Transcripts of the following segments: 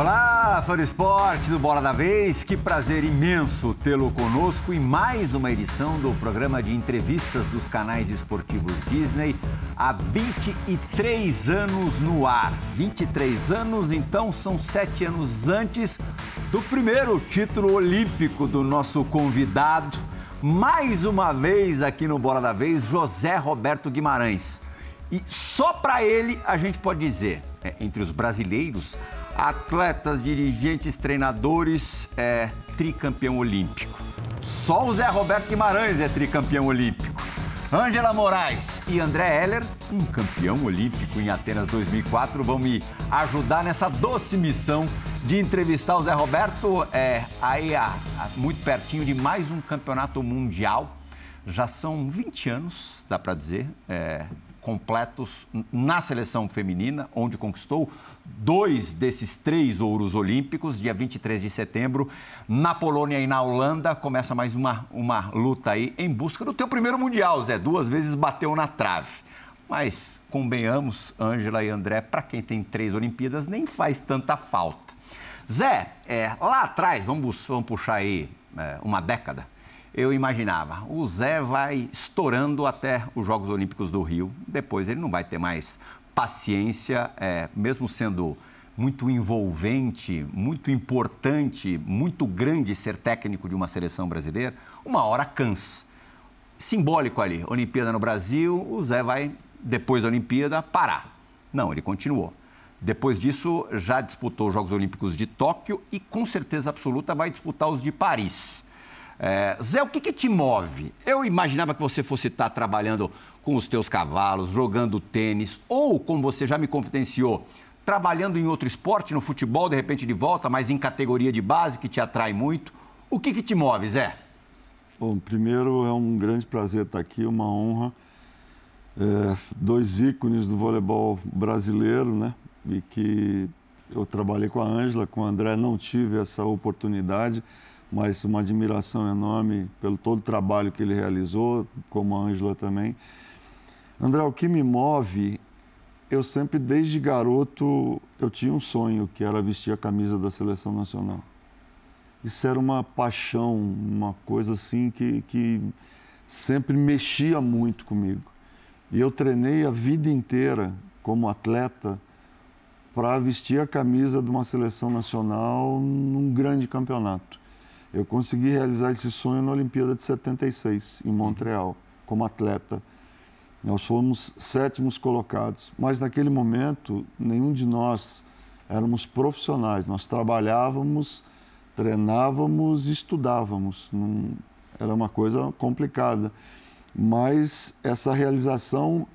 Olá, fã do esporte do Bola da Vez. Que prazer imenso tê-lo conosco em mais uma edição do programa de entrevistas dos canais esportivos Disney. Há 23 anos no ar. 23 anos, então, são sete anos antes do primeiro título olímpico do nosso convidado. Mais uma vez aqui no Bola da Vez, José Roberto Guimarães. E só para ele a gente pode dizer, é, entre os brasileiros, atletas, dirigentes, treinadores, é tricampeão olímpico. Só o Zé Roberto Guimarães é tricampeão olímpico. Ângela Moraes e André Heller, um campeão olímpico em Atenas 2004, vão me ajudar nessa doce missão de entrevistar o Zé Roberto é, aí a, a, muito pertinho de mais um campeonato mundial. Já são 20 anos, dá para dizer, é, completos na seleção feminina, onde conquistou dois desses três ouros olímpicos, dia 23 de setembro, na Polônia e na Holanda. Começa mais uma, uma luta aí em busca do teu primeiro Mundial, Zé. Duas vezes bateu na trave. Mas, convenhamos, Ângela e André, para quem tem três Olimpíadas, nem faz tanta falta. Zé, é, lá atrás, vamos, vamos puxar aí é, uma década, eu imaginava, o Zé vai estourando até os Jogos Olímpicos do Rio, depois ele não vai ter mais paciência, é, mesmo sendo muito envolvente, muito importante, muito grande ser técnico de uma seleção brasileira, uma hora cansa. Simbólico ali, Olimpíada no Brasil, o Zé vai, depois da Olimpíada, parar. Não, ele continuou. Depois disso, já disputou os Jogos Olímpicos de Tóquio e, com certeza absoluta, vai disputar os de Paris. É, Zé, o que, que, te move? Eu imaginava que você fosse estar trabalhando com os teus cavalos, jogando tênis, ou, como você já me confidenciou, trabalhando em outro esporte, no futebol, de repente de volta, mas em categoria de base, que te atrai muito. O que, que te move, Zé? Bom, primeiro é um grande prazer estar aqui, uma honra. É, dois ícones do voleibol brasileiro, né? E que eu trabalhei com a Ângela, com o André, não tive essa oportunidade mas uma admiração enorme pelo todo o trabalho que ele realizou, como a Ângela também. André, o que me move, eu sempre, desde garoto, eu tinha um sonho, que era vestir a camisa da seleção nacional. Isso era uma paixão, uma coisa assim que, que sempre mexia muito comigo. E eu treinei a vida inteira como atleta para vestir a camisa de uma seleção nacional num grande campeonato. Eu consegui realizar esse sonho na Olimpíada de 76, em Montreal, como atleta. Nós fomos sétimos colocados, mas naquele momento nenhum de nós éramos profissionais. Nós trabalhávamos, treinávamos e estudávamos. era uma coisa complicada. Mas essa realização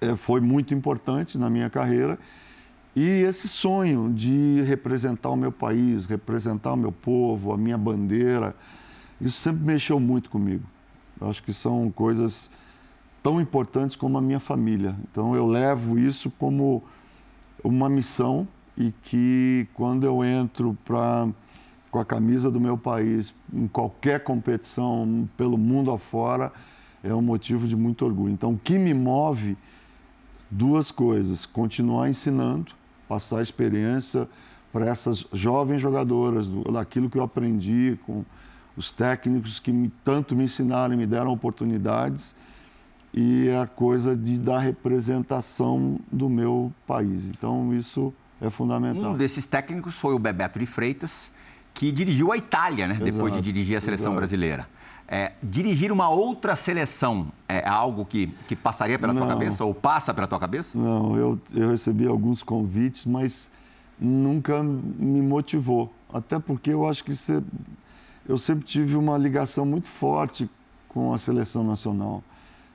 é, foi muito importante na minha carreira e esse sonho de representar o meu país, representar o meu povo, a minha bandeira, isso sempre mexeu muito comigo. Eu acho que são coisas tão importantes como a minha família. Então eu levo isso como uma missão e que quando eu entro para com a camisa do meu país em qualquer competição pelo mundo afora é um motivo de muito orgulho. Então o que me move duas coisas: continuar ensinando passar a experiência para essas jovens jogadoras, do, daquilo que eu aprendi com os técnicos que me, tanto me ensinaram e me deram oportunidades, e a coisa de dar representação do meu país. Então, isso é fundamental. Um desses técnicos foi o Bebeto de Freitas, que dirigiu a Itália, né? Exato, depois de dirigir a seleção exato. brasileira. É, dirigir uma outra seleção é algo que, que passaria pela não, tua cabeça ou passa pela tua cabeça? Não, eu, eu recebi alguns convites, mas nunca me motivou. Até porque eu acho que eu sempre tive uma ligação muito forte com a seleção nacional.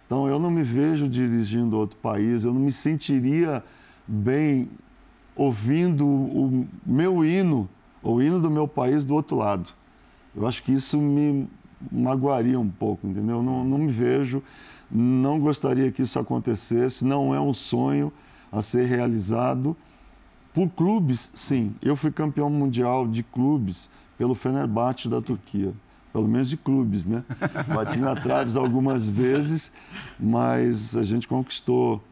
Então eu não me vejo dirigindo outro país, eu não me sentiria bem ouvindo o meu hino, o hino do meu país do outro lado. Eu acho que isso me magoaria um pouco, entendeu? Não, não me vejo, não gostaria que isso acontecesse, não é um sonho a ser realizado. Por clubes, sim. Eu fui campeão mundial de clubes pelo Fenerbahçe da Turquia. Pelo menos de clubes, né? Bati na traves algumas vezes, mas a gente conquistou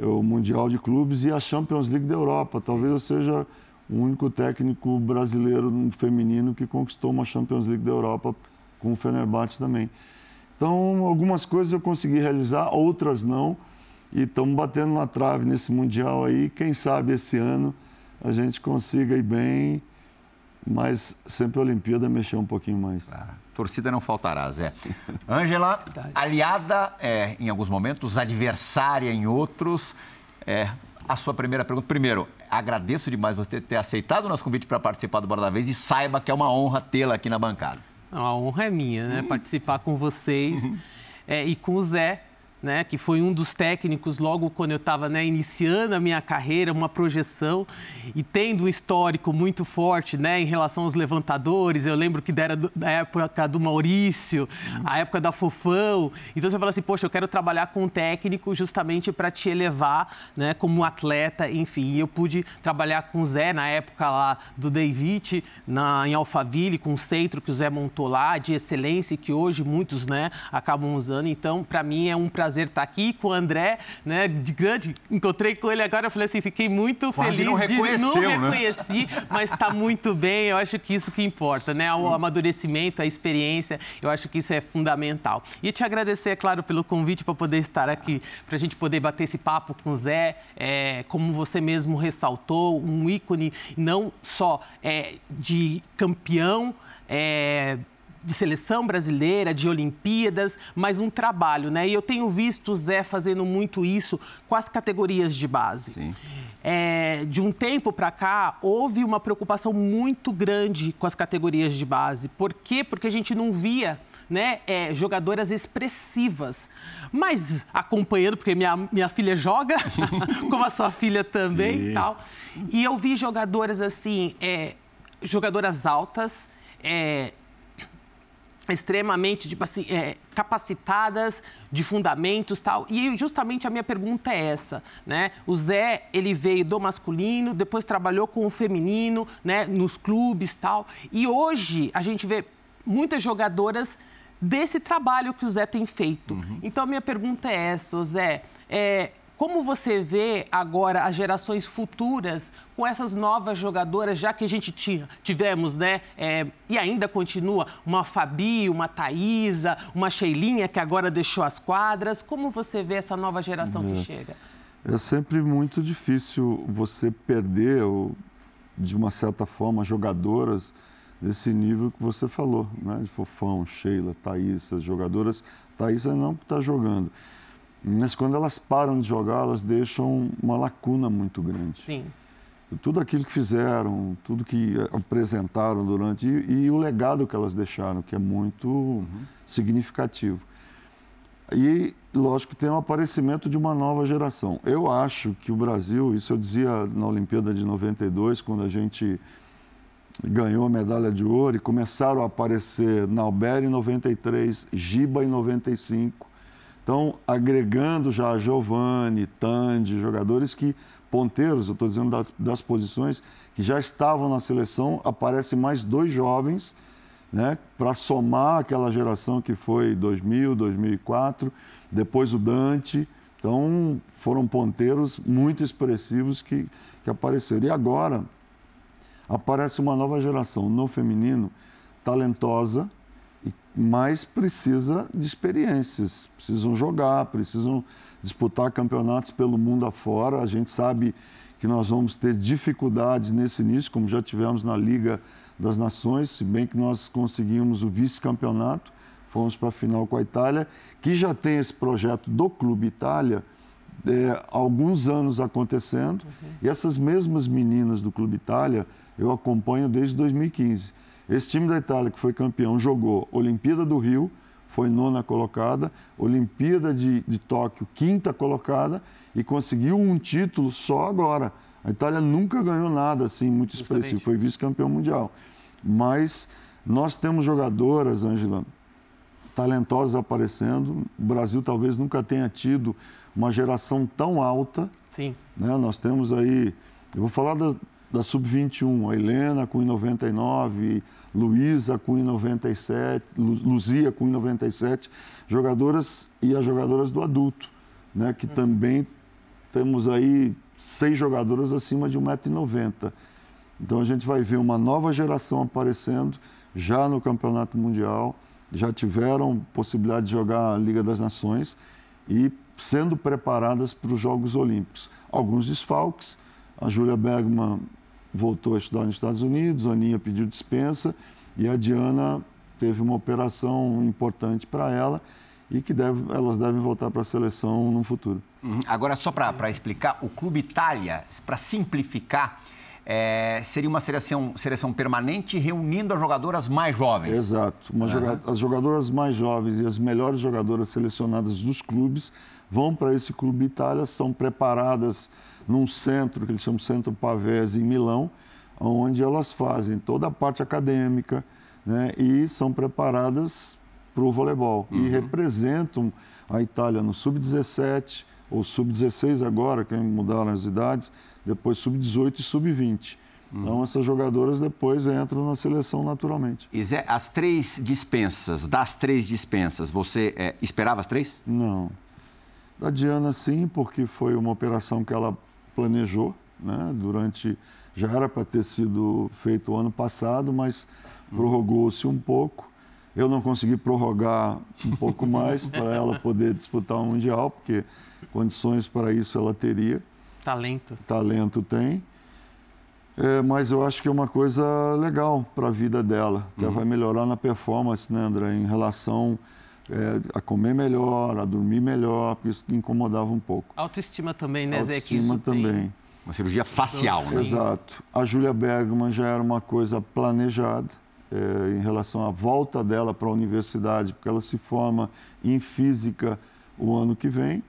o Mundial de Clubes e a Champions League da Europa. Talvez eu seja o único técnico brasileiro feminino que conquistou uma Champions League da Europa com o Fenerbahçe também. Então, algumas coisas eu consegui realizar, outras não. E estamos batendo na trave nesse Mundial aí. Quem sabe esse ano a gente consiga ir bem, mas sempre a Olimpíada mexer um pouquinho mais. Ah, torcida não faltará, Zé. Ângela, aliada é, em alguns momentos, adversária em outros. É, a sua primeira pergunta. Primeiro, agradeço demais você ter aceitado o nosso convite para participar do Bora da Vez e saiba que é uma honra tê-la aqui na bancada. A honra é minha, né? Participar com vocês é, e com o Zé né, que foi um dos técnicos logo quando eu estava né, iniciando a minha carreira, uma projeção e tendo um histórico muito forte né, em relação aos levantadores. Eu lembro que era da época do Maurício, a época da Fofão. Então você fala assim, poxa, eu quero trabalhar com um técnico justamente para te elevar né, como atleta, enfim. E eu pude trabalhar com o Zé na época lá do David, na, em Alphaville, com o centro que o Zé montou lá, de excelência, que hoje muitos né, acabam usando. Então, para mim é um prazer prazer estar aqui com o André, né? De grande, encontrei com ele agora, eu falei assim, fiquei muito Quase feliz. Não reconheceu, de, não reconheci, né? mas está muito bem. Eu acho que isso que importa, né? O amadurecimento, a experiência, eu acho que isso é fundamental. E te agradecer, é claro, pelo convite para poder estar aqui, para a gente poder bater esse papo com o Zé, é, como você mesmo ressaltou, um ícone não só é, de campeão. É, de seleção brasileira, de Olimpíadas, mas um trabalho, né? E eu tenho visto o Zé fazendo muito isso com as categorias de base. Sim. É, de um tempo para cá, houve uma preocupação muito grande com as categorias de base. Por quê? Porque a gente não via né, é, jogadoras expressivas. Mas acompanhando, porque minha, minha filha joga, como a sua filha também Sim. e tal. E eu vi jogadoras assim, é, jogadoras altas, é, extremamente tipo assim, é, capacitadas de fundamentos tal. E justamente a minha pergunta é essa né? O Zé ele veio do masculino depois trabalhou com o feminino né? Nos clubes tal. E hoje a gente vê muitas jogadoras desse trabalho que o Zé tem feito. Uhum. então a minha pergunta é essa Zé é, como você vê agora as gerações futuras com essas novas jogadoras, já que a gente tinha, tivemos, né, é, e ainda continua, uma Fabi, uma Thaisa, uma Sheilinha que agora deixou as quadras. Como você vê essa nova geração é. que chega? É sempre muito difícil você perder, de uma certa forma, jogadoras desse nível que você falou, né? De Fofão, Sheila, Thaisa, jogadoras. Thaisa não está jogando mas quando elas param de jogar, elas deixam uma lacuna muito grande. Sim. Tudo aquilo que fizeram, tudo que apresentaram durante. E, e o legado que elas deixaram, que é muito uhum. significativo. E, lógico, tem o aparecimento de uma nova geração. Eu acho que o Brasil, isso eu dizia na Olimpíada de 92, quando a gente ganhou a medalha de ouro e começaram a aparecer Nauber em 93, Giba em 95, então, agregando já Giovanni, Tandy, jogadores que, ponteiros, eu estou dizendo das, das, posições, que já estavam na seleção, aparecem mais dois jovens, né, para somar aquela geração que foi 2000, 2004, depois o Dante. Então, foram ponteiros muito expressivos que, que apareceram. E agora, aparece uma nova geração no feminino, talentosa, mas precisa de experiências, precisam jogar, precisam disputar campeonatos pelo mundo afora. A gente sabe que nós vamos ter dificuldades nesse início, como já tivemos na Liga das Nações, se bem que nós conseguimos o vice-campeonato, fomos para a final com a Itália, que já tem esse projeto do Clube Itália é, há alguns anos acontecendo, uhum. e essas mesmas meninas do Clube Itália eu acompanho desde 2015. Esse time da Itália que foi campeão jogou Olimpíada do Rio, foi nona colocada, Olimpíada de, de Tóquio, quinta colocada, e conseguiu um título só agora. A Itália nunca ganhou nada assim muito Justamente. expressivo, foi vice-campeão mundial. Mas nós temos jogadoras, Angela, talentosas aparecendo. O Brasil talvez nunca tenha tido uma geração tão alta. Sim. Né? Nós temos aí, eu vou falar da, da Sub-21, a Helena com 99, Luísa com 97, Luzia com 97, jogadoras e as jogadoras do adulto, né, que também temos aí seis jogadoras acima de 1,90m. Então a gente vai ver uma nova geração aparecendo já no Campeonato Mundial, já tiveram possibilidade de jogar a Liga das Nações e sendo preparadas para os Jogos Olímpicos. Alguns desfalques, a Júlia Bergman voltou a estudar nos Estados Unidos, a Aninha pediu dispensa e a Diana teve uma operação importante para ela e que deve, elas devem voltar para a seleção no futuro. Uhum. Agora, só para explicar, o Clube Itália, para simplificar, é, seria uma seleção, seleção permanente reunindo as jogadoras mais jovens. Exato. Uhum. Joga as jogadoras mais jovens e as melhores jogadoras selecionadas dos clubes vão para esse Clube Itália, são preparadas num centro, que eles chamam Centro Pavese, em Milão, onde elas fazem toda a parte acadêmica né, e são preparadas para o voleibol. Uhum. E representam a Itália no Sub-17, ou Sub-16 agora, que mudaram as idades, depois Sub-18 e Sub-20. Uhum. Então, essas jogadoras depois entram na seleção naturalmente. E Zé, as três dispensas, das três dispensas, você é, esperava as três? Não. Da Diana, sim, porque foi uma operação que ela planejou, né? Durante. Já era para ter sido feito o ano passado, mas prorrogou-se um pouco. Eu não consegui prorrogar um pouco mais para ela poder disputar o Mundial, porque condições para isso ela teria. Talento. Talento tem. É, mas eu acho que é uma coisa legal para a vida dela, uhum. ela vai melhorar na performance, né, André, em relação é, a comer melhor, a dormir melhor, porque isso incomodava um pouco. Autoestima também, né, Zé? Autoestima também. Tem... Uma cirurgia facial, né? Exato. A Júlia Bergman já era uma coisa planejada é, em relação à volta dela para a universidade, porque ela se forma em física o ano que vem,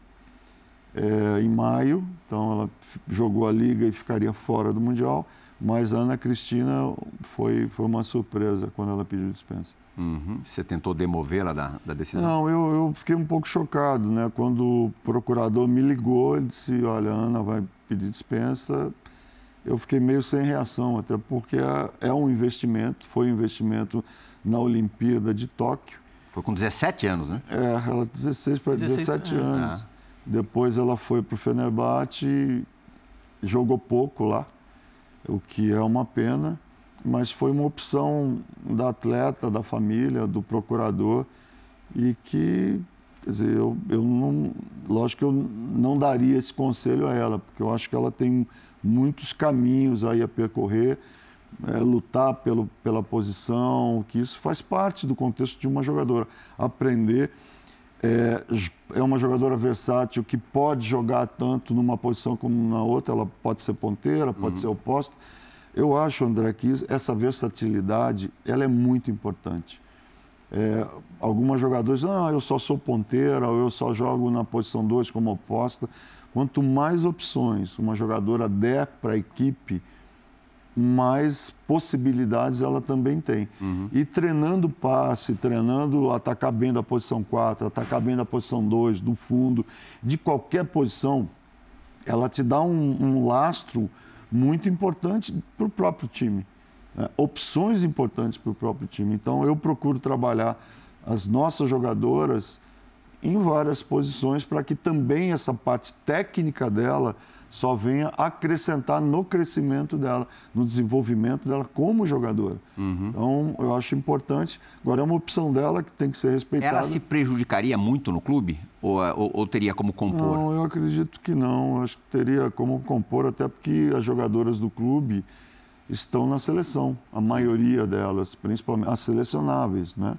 é, em maio, então ela jogou a liga e ficaria fora do Mundial, mas a Ana Cristina foi, foi uma surpresa quando ela pediu dispensa. Uhum. Você tentou demovê-la da, da, decisão? Não, eu, eu, fiquei um pouco chocado, né? Quando o procurador me ligou, ele disse, olha, a Ana vai pedir dispensa. Eu fiquei meio sem reação, até porque é, é um investimento, foi um investimento na Olimpíada de Tóquio. Foi com 17 anos, né? É, ela 16 para 17 anos. Ah. Depois ela foi para o Fenerbahçe jogou pouco lá, o que é uma pena mas foi uma opção da atleta, da família, do procurador, e que, quer dizer, eu, eu não, lógico que eu não daria esse conselho a ela, porque eu acho que ela tem muitos caminhos aí a percorrer, é, lutar pelo, pela posição, que isso faz parte do contexto de uma jogadora. Aprender. É, é uma jogadora versátil que pode jogar tanto numa posição como na outra, ela pode ser ponteira, pode uhum. ser oposta eu acho, André, que essa versatilidade ela é muito importante. É, algumas jogadores dizem, ah, eu só sou ponteira, ou eu só jogo na posição 2 como oposta. Quanto mais opções uma jogadora der para a equipe, mais possibilidades ela também tem. Uhum. E treinando passe, treinando atacar bem da posição 4, atacar bem da posição 2, do fundo, de qualquer posição, ela te dá um, um lastro muito importante para o próprio time. Né? Opções importantes para o próprio time. Então, eu procuro trabalhar as nossas jogadoras em várias posições para que também essa parte técnica dela só venha acrescentar no crescimento dela, no desenvolvimento dela como jogadora. Uhum. Então, eu acho importante. Agora, é uma opção dela que tem que ser respeitada. Ela se prejudicaria muito no clube? Ou, ou, ou teria como compor? Não, eu acredito que não. Eu acho que teria como compor, até porque as jogadoras do clube estão na seleção, a maioria delas, principalmente as selecionáveis, né?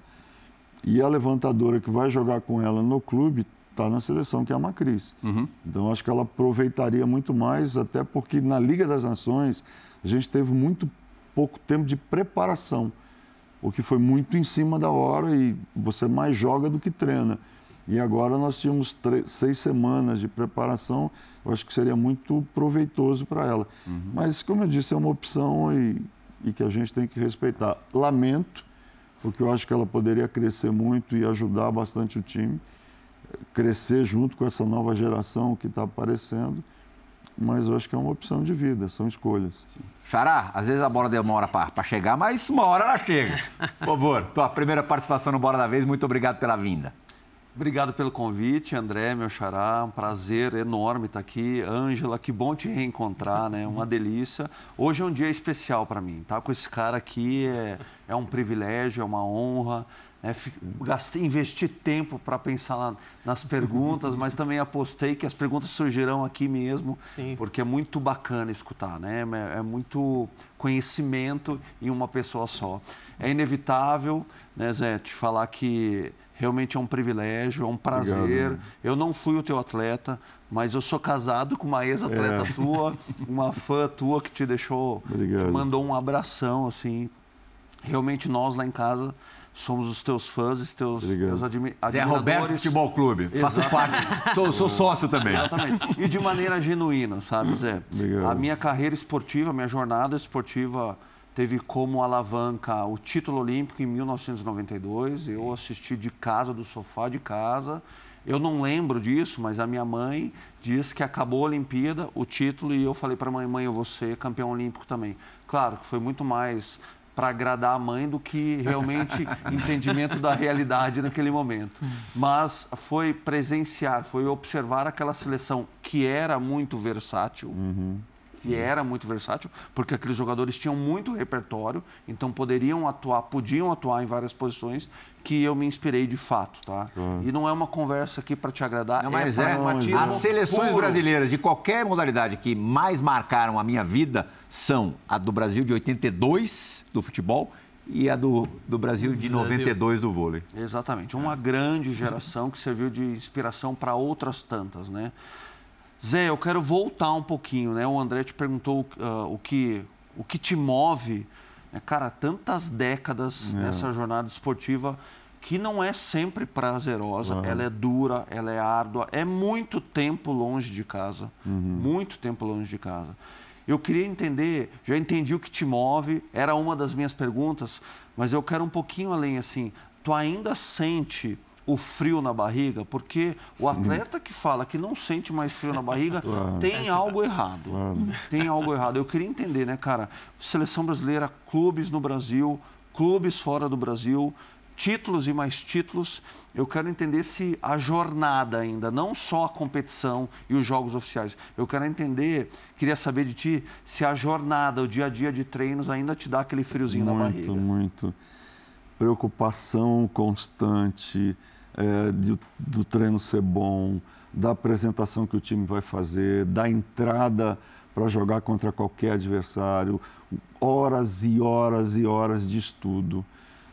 E a levantadora que vai jogar com ela no clube está na seleção, que é a Macris. Uhum. Então, acho que ela aproveitaria muito mais, até porque na Liga das Nações a gente teve muito pouco tempo de preparação, o que foi muito em cima da hora e você mais joga do que treina. E agora nós tínhamos três, seis semanas de preparação, eu acho que seria muito proveitoso para ela. Uhum. Mas, como eu disse, é uma opção e, e que a gente tem que respeitar. Lamento, porque eu acho que ela poderia crescer muito e ajudar bastante o time crescer junto com essa nova geração que está aparecendo, mas eu acho que é uma opção de vida, são escolhas. Xará, às vezes a bola demora para chegar, mas uma hora ela chega. Por favor, tua primeira participação no Bora da Vez, muito obrigado pela vinda. Obrigado pelo convite, André, meu xará. Um prazer enorme estar aqui. Ângela, que bom te reencontrar, né? Uma delícia. Hoje é um dia especial para mim. Tá com esse cara aqui é, é um privilégio, é uma honra. É, gastei, investi tempo para pensar na, nas perguntas, mas também apostei que as perguntas surgirão aqui mesmo, Sim. porque é muito bacana escutar, né? É, é, muito conhecimento em uma pessoa só. É inevitável, né, Zé, te falar que realmente é um privilégio, é um prazer. Obrigado, eu não fui o teu atleta, mas eu sou casado com uma ex-atleta é. tua, uma fã tua que te deixou, Obrigado. te mandou um abração, assim. Realmente nós lá em casa somos os teus fãs, os teus, teus admi admiradores. Zé Roberto Futebol Clube, faço parte, sou, sou, sócio também. Exatamente. E de maneira genuína, sabe, Zé? Obrigado. A minha carreira esportiva, a minha jornada esportiva teve como alavanca o título olímpico em 1992. Eu assisti de casa, do sofá de casa. Eu não lembro disso, mas a minha mãe disse que acabou a Olimpíada, o título, e eu falei para a mãe, mãe, eu vou ser campeão olímpico também. Claro que foi muito mais para agradar a mãe do que realmente entendimento da realidade naquele momento. Mas foi presenciar, foi observar aquela seleção que era muito versátil. Uhum que era muito versátil, porque aqueles jogadores tinham muito repertório, então poderiam atuar, podiam atuar em várias posições, que eu me inspirei de fato, tá? Uhum. E não é uma conversa aqui para te agradar, não, mas é, é As seleções puro. brasileiras de qualquer modalidade que mais marcaram a minha vida são a do Brasil de 82 do futebol e a do, do Brasil de 92 do vôlei. Exatamente, uma grande geração que serviu de inspiração para outras tantas, né? Zé, eu quero voltar um pouquinho, né? O André te perguntou uh, o, que, o que te move. Né? Cara, tantas décadas é. nessa jornada esportiva que não é sempre prazerosa, uhum. ela é dura, ela é árdua, é muito tempo longe de casa, uhum. muito tempo longe de casa. Eu queria entender, já entendi o que te move, era uma das minhas perguntas, mas eu quero um pouquinho além assim. Tu ainda sente o frio na barriga, porque o atleta que fala que não sente mais frio na barriga claro. tem algo errado. Claro. Tem algo errado. Eu queria entender, né, cara? Seleção brasileira, clubes no Brasil, clubes fora do Brasil, títulos e mais títulos. Eu quero entender se a jornada ainda, não só a competição e os jogos oficiais. Eu quero entender, queria saber de ti, se a jornada, o dia a dia de treinos ainda te dá aquele friozinho muito, na barriga. Muito, muito. Preocupação constante é, do treino ser bom, da apresentação que o time vai fazer, da entrada para jogar contra qualquer adversário, horas e horas e horas de estudo.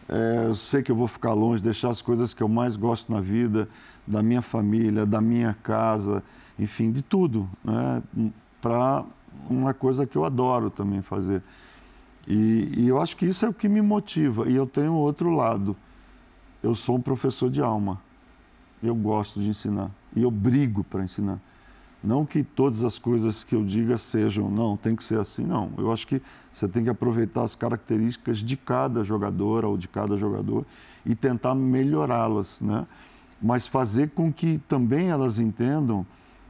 É, eu sei que eu vou ficar longe, deixar as coisas que eu mais gosto na vida, da minha família, da minha casa, enfim, de tudo, né? para uma coisa que eu adoro também fazer. E, e, eu acho que isso é o que me motiva. E eu tenho outro lado eu sou um professor de alma. Eu gosto de ensinar e eu brigo para ensinar. Não que todas as coisas que eu diga sejam, não, tem que ser assim, não. Eu acho que você tem que aproveitar as características de cada jogadora ou de cada jogador e tentar melhorá-las, né? Mas fazer com que também elas entendam,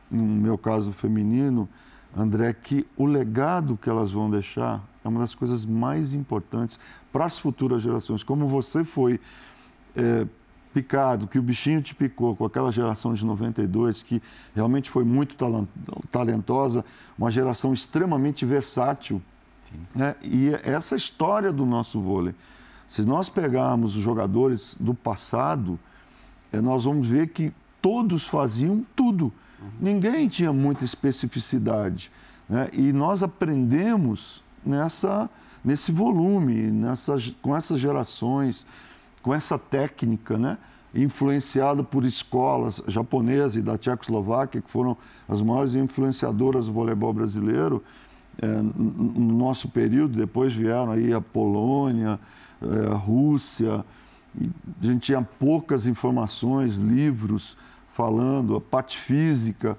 no meu caso feminino, André, que o legado que elas vão deixar é uma das coisas mais importantes para as futuras gerações. Como você foi é, picado, que o bichinho te picou com aquela geração de 92, que realmente foi muito talentosa, uma geração extremamente versátil. Né? E essa história do nosso vôlei. Se nós pegarmos os jogadores do passado, é, nós vamos ver que todos faziam tudo. Uhum. Ninguém tinha muita especificidade. Né? E nós aprendemos nessa, nesse volume, nessas, com essas gerações com essa técnica, né? influenciado por escolas japonesas e da Tchecoslováquia, que foram as maiores influenciadoras do voleibol brasileiro é, no nosso período. Depois vieram aí a Polônia, é, a Rússia. a gente tinha poucas informações, livros falando, a parte física,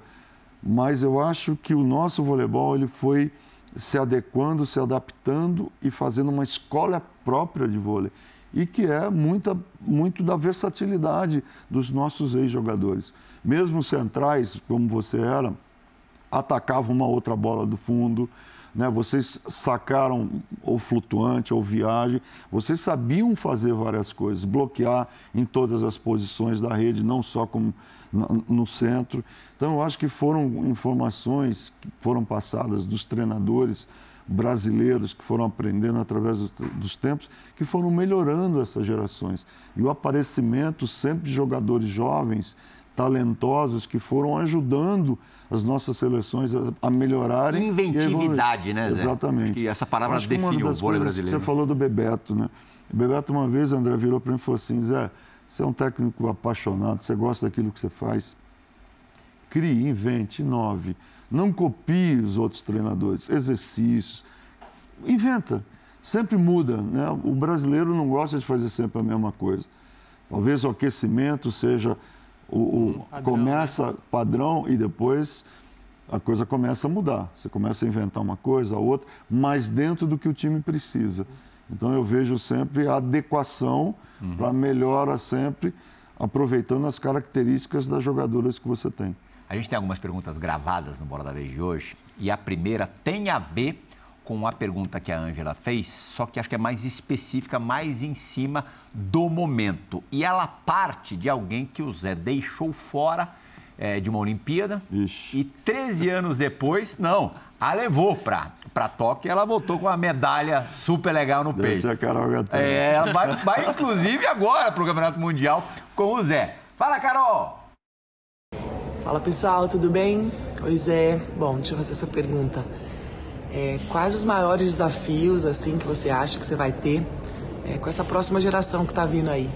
mas eu acho que o nosso voleibol ele foi se adequando, se adaptando e fazendo uma escola própria de vôlei e que é muita, muito da versatilidade dos nossos ex-jogadores. Mesmo centrais, como você era, atacavam uma outra bola do fundo, né? vocês sacaram ou flutuante ou viagem, vocês sabiam fazer várias coisas, bloquear em todas as posições da rede, não só como no centro. Então, eu acho que foram informações que foram passadas dos treinadores brasileiros que foram aprendendo através dos tempos, que foram melhorando essas gerações. E o aparecimento sempre de jogadores jovens, talentosos, que foram ajudando as nossas seleções a, melhorarem. Inventividade, né, Zé? Exatamente. Acho que essa palavra Acho define o vôlei brasileiro. você falou do Bebeto, né? O Bebeto, uma vez, André virou para mim e falou assim: Zé, você é um técnico apaixonado, você gosta daquilo que você faz. Crie, invente, inove. Não copie os outros treinadores. Exercícios. Inventa. Sempre muda. Né? O brasileiro não gosta de fazer sempre a mesma coisa. Talvez o aquecimento seja o, o padrão, começa né? padrão e depois a coisa começa a mudar. Você começa a inventar uma coisa, outra, mas dentro do que o time precisa. Então eu vejo sempre a adequação uhum. para melhora sempre, aproveitando as características das jogadoras que você tem. A gente tem algumas perguntas gravadas no Bola da Vez de hoje e a primeira tem a ver com a pergunta que a Ângela fez, só que acho que é mais específica, mais em cima do momento. E ela parte de alguém que o Zé deixou fora é, de uma Olimpíada Ixi. e 13 anos depois, não, a levou para Tóquio e ela voltou com uma medalha super legal no peito. Essa é a Carol Gatão. É, ela vai, vai inclusive agora para o Campeonato Mundial com o Zé. Fala, Carol! Fala pessoal, tudo bem? Oi Zé. Bom, deixa eu fazer essa pergunta. É, quais os maiores desafios assim que você acha que você vai ter é, com essa próxima geração que está vindo aí?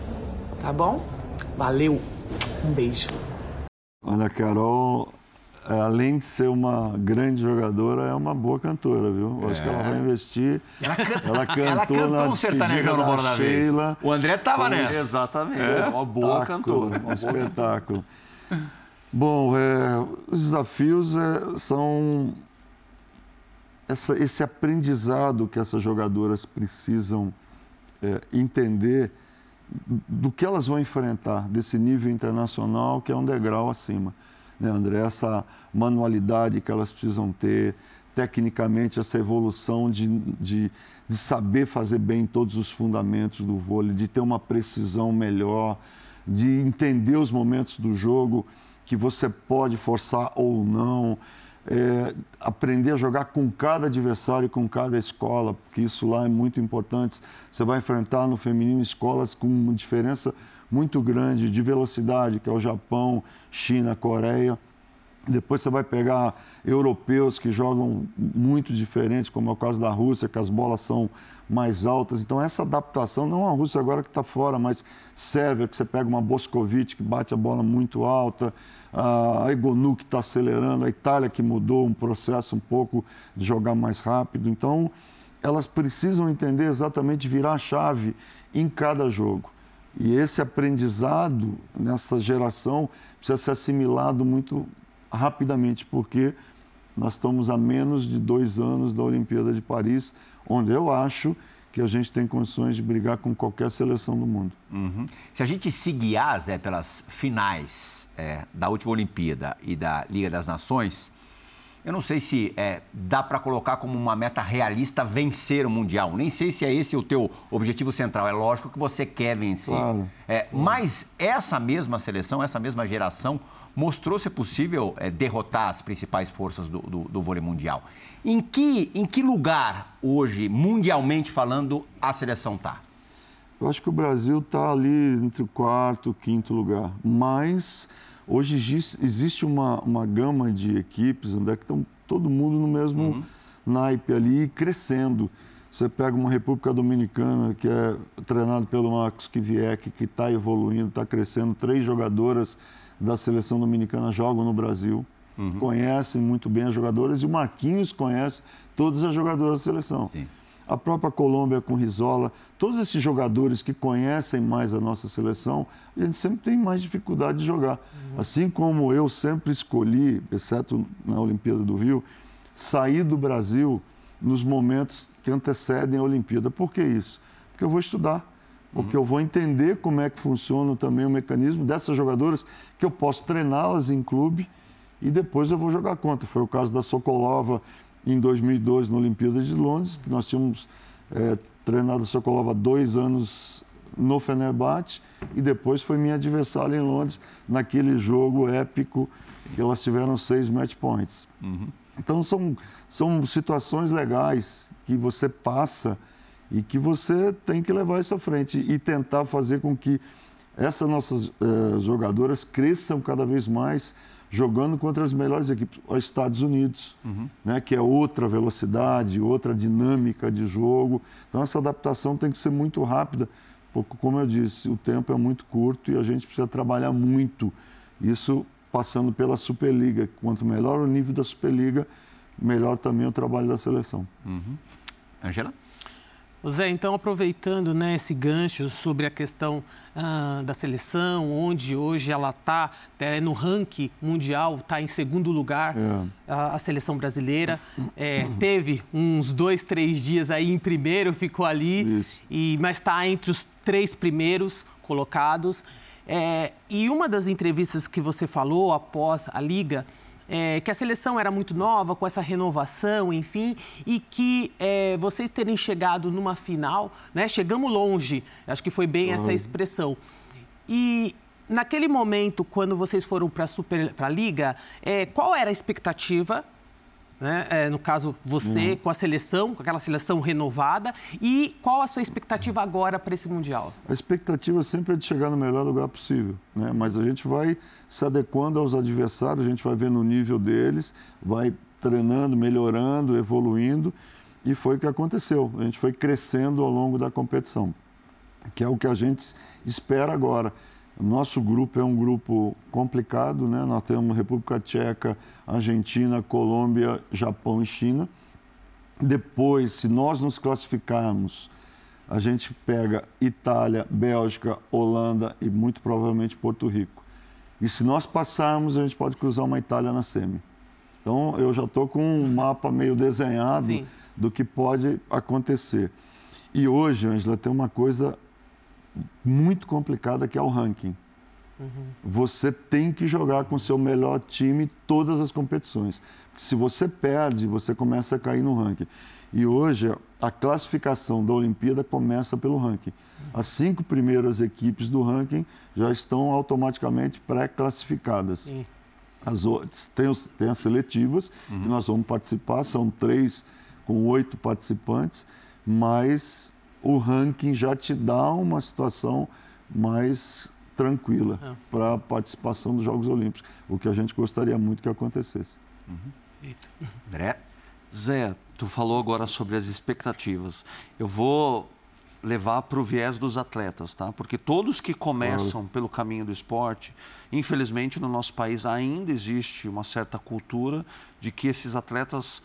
Tá bom? Valeu. Um beijo. Olha, Carol, é, além de ser uma grande jogadora, é uma boa cantora, viu? É. Acho que ela vai investir. Ela, can... ela cantou, ela cantou um sertanejão no Bola da. Vez. O André tava nessa. Exatamente. É. Uma boa cantora. Um espetáculo. Bom, é, os desafios é, são essa, esse aprendizado que essas jogadoras precisam é, entender do que elas vão enfrentar desse nível internacional que é um degrau acima. Né, André? Essa manualidade que elas precisam ter, tecnicamente, essa evolução de, de, de saber fazer bem todos os fundamentos do vôlei, de ter uma precisão melhor, de entender os momentos do jogo que você pode forçar ou não é, aprender a jogar com cada adversário, com cada escola, porque isso lá é muito importante. Você vai enfrentar no feminino escolas com uma diferença muito grande de velocidade, que é o Japão, China, Coreia. Depois você vai pegar europeus que jogam muito diferentes, como é o caso da Rússia, que as bolas são mais altas. Então, essa adaptação, não a Rússia agora que está fora, mas Sérvia, que você pega uma Boscovic que bate a bola muito alta a Egonu que está acelerando, a Itália que mudou um processo um pouco de jogar mais rápido. Então, elas precisam entender exatamente virar a chave em cada jogo. E esse aprendizado nessa geração precisa ser assimilado muito rapidamente, porque nós estamos a menos de dois anos da Olimpíada de Paris, onde eu acho que a gente tem condições de brigar com qualquer seleção do mundo. Uhum. Se a gente se guiar, Zé, pelas finais é, da última Olimpíada e da Liga das Nações, eu não sei se é, dá para colocar como uma meta realista vencer o Mundial. Nem sei se é esse o teu objetivo central. É lógico que você quer vencer. Claro. É, mas essa mesma seleção, essa mesma geração, mostrou ser possível é, derrotar as principais forças do, do, do vôlei mundial. Em que, em que lugar hoje, mundialmente falando, a seleção está? Eu acho que o Brasil está ali entre o quarto e quinto lugar. Mas hoje existe uma, uma gama de equipes onde é que estão todo mundo no mesmo uhum. naipe ali crescendo. Você pega uma República Dominicana que é treinado pelo Marcos Kivieck, que está evoluindo, está crescendo. Três jogadoras da seleção dominicana jogam no Brasil uhum. conhecem muito bem as jogadoras e o Marquinhos conhece todas as jogadoras da seleção. Sim. A própria Colômbia com Rizola, todos esses jogadores que conhecem mais a nossa seleção, a gente sempre tem mais dificuldade de jogar. Uhum. Assim como eu sempre escolhi, exceto na Olimpíada do Rio, sair do Brasil nos momentos que antecedem a Olimpíada. Por que isso? Porque eu vou estudar porque uhum. eu vou entender como é que funciona também o mecanismo dessas jogadoras, que eu posso treiná-las em clube e depois eu vou jogar contra. Foi o caso da Sokolova em 2002 na Olimpíada de Londres, que nós tínhamos é, treinado a Sokolova dois anos no Fenerbahçe e depois foi minha adversária em Londres naquele jogo épico que elas tiveram seis match points. Uhum. Então são, são situações legais que você passa e que você tem que levar isso à frente e tentar fazer com que essas nossas eh, jogadoras cresçam cada vez mais jogando contra as melhores equipes, os Estados Unidos, uhum. né, que é outra velocidade, outra dinâmica de jogo. Então essa adaptação tem que ser muito rápida, porque como eu disse, o tempo é muito curto e a gente precisa trabalhar muito. Isso passando pela Superliga. Quanto melhor o nível da Superliga, melhor também o trabalho da seleção. Uhum. Zé, então aproveitando né, esse gancho sobre a questão ah, da seleção, onde hoje ela está é, no ranking mundial, está em segundo lugar é. a, a, seleção brasileira. É, teve uns dois, três dias aí em primeiro, ficou ali, e, mas está entre os três primeiros colocados. É, e uma das entrevistas que você falou após a Liga é, que a seleção era muito nova, com essa renovação, enfim, e que é, vocês terem chegado numa final, né? Chegamos longe, acho que foi bem uhum. essa expressão. E naquele momento, quando vocês foram para a Liga, é, qual era a expectativa né? É, no caso, você uhum. com a seleção, com aquela seleção renovada. E qual a sua expectativa agora para esse Mundial? A expectativa sempre é de chegar no melhor lugar possível, né? mas a gente vai se adequando aos adversários, a gente vai vendo o nível deles, vai treinando, melhorando, evoluindo. E foi o que aconteceu. A gente foi crescendo ao longo da competição, que é o que a gente espera agora. Nosso grupo é um grupo complicado, né? Nós temos República Tcheca, Argentina, Colômbia, Japão e China. Depois, se nós nos classificarmos, a gente pega Itália, Bélgica, Holanda e muito provavelmente Porto Rico. E se nós passarmos, a gente pode cruzar uma Itália na semi. Então, eu já estou com um mapa meio desenhado Sim. do que pode acontecer. E hoje, Angela, tem uma coisa muito complicada que é o ranking. Uhum. Você tem que jogar com o seu melhor time todas as competições. Se você perde, você começa a cair no ranking. E hoje a classificação da Olimpíada começa pelo ranking. As cinco primeiras equipes do ranking já estão automaticamente pré-classificadas. As outras tem, os, tem as seletivas, uhum. que nós vamos participar, são três com oito participantes, mas o ranking já te dá uma situação mais tranquila é. para a participação dos Jogos Olímpicos, o que a gente gostaria muito que acontecesse. Uhum. André? Zé, tu falou agora sobre as expectativas. Eu vou levar para o viés dos atletas, tá? Porque todos que começam claro. pelo caminho do esporte, infelizmente no nosso país ainda existe uma certa cultura de que esses atletas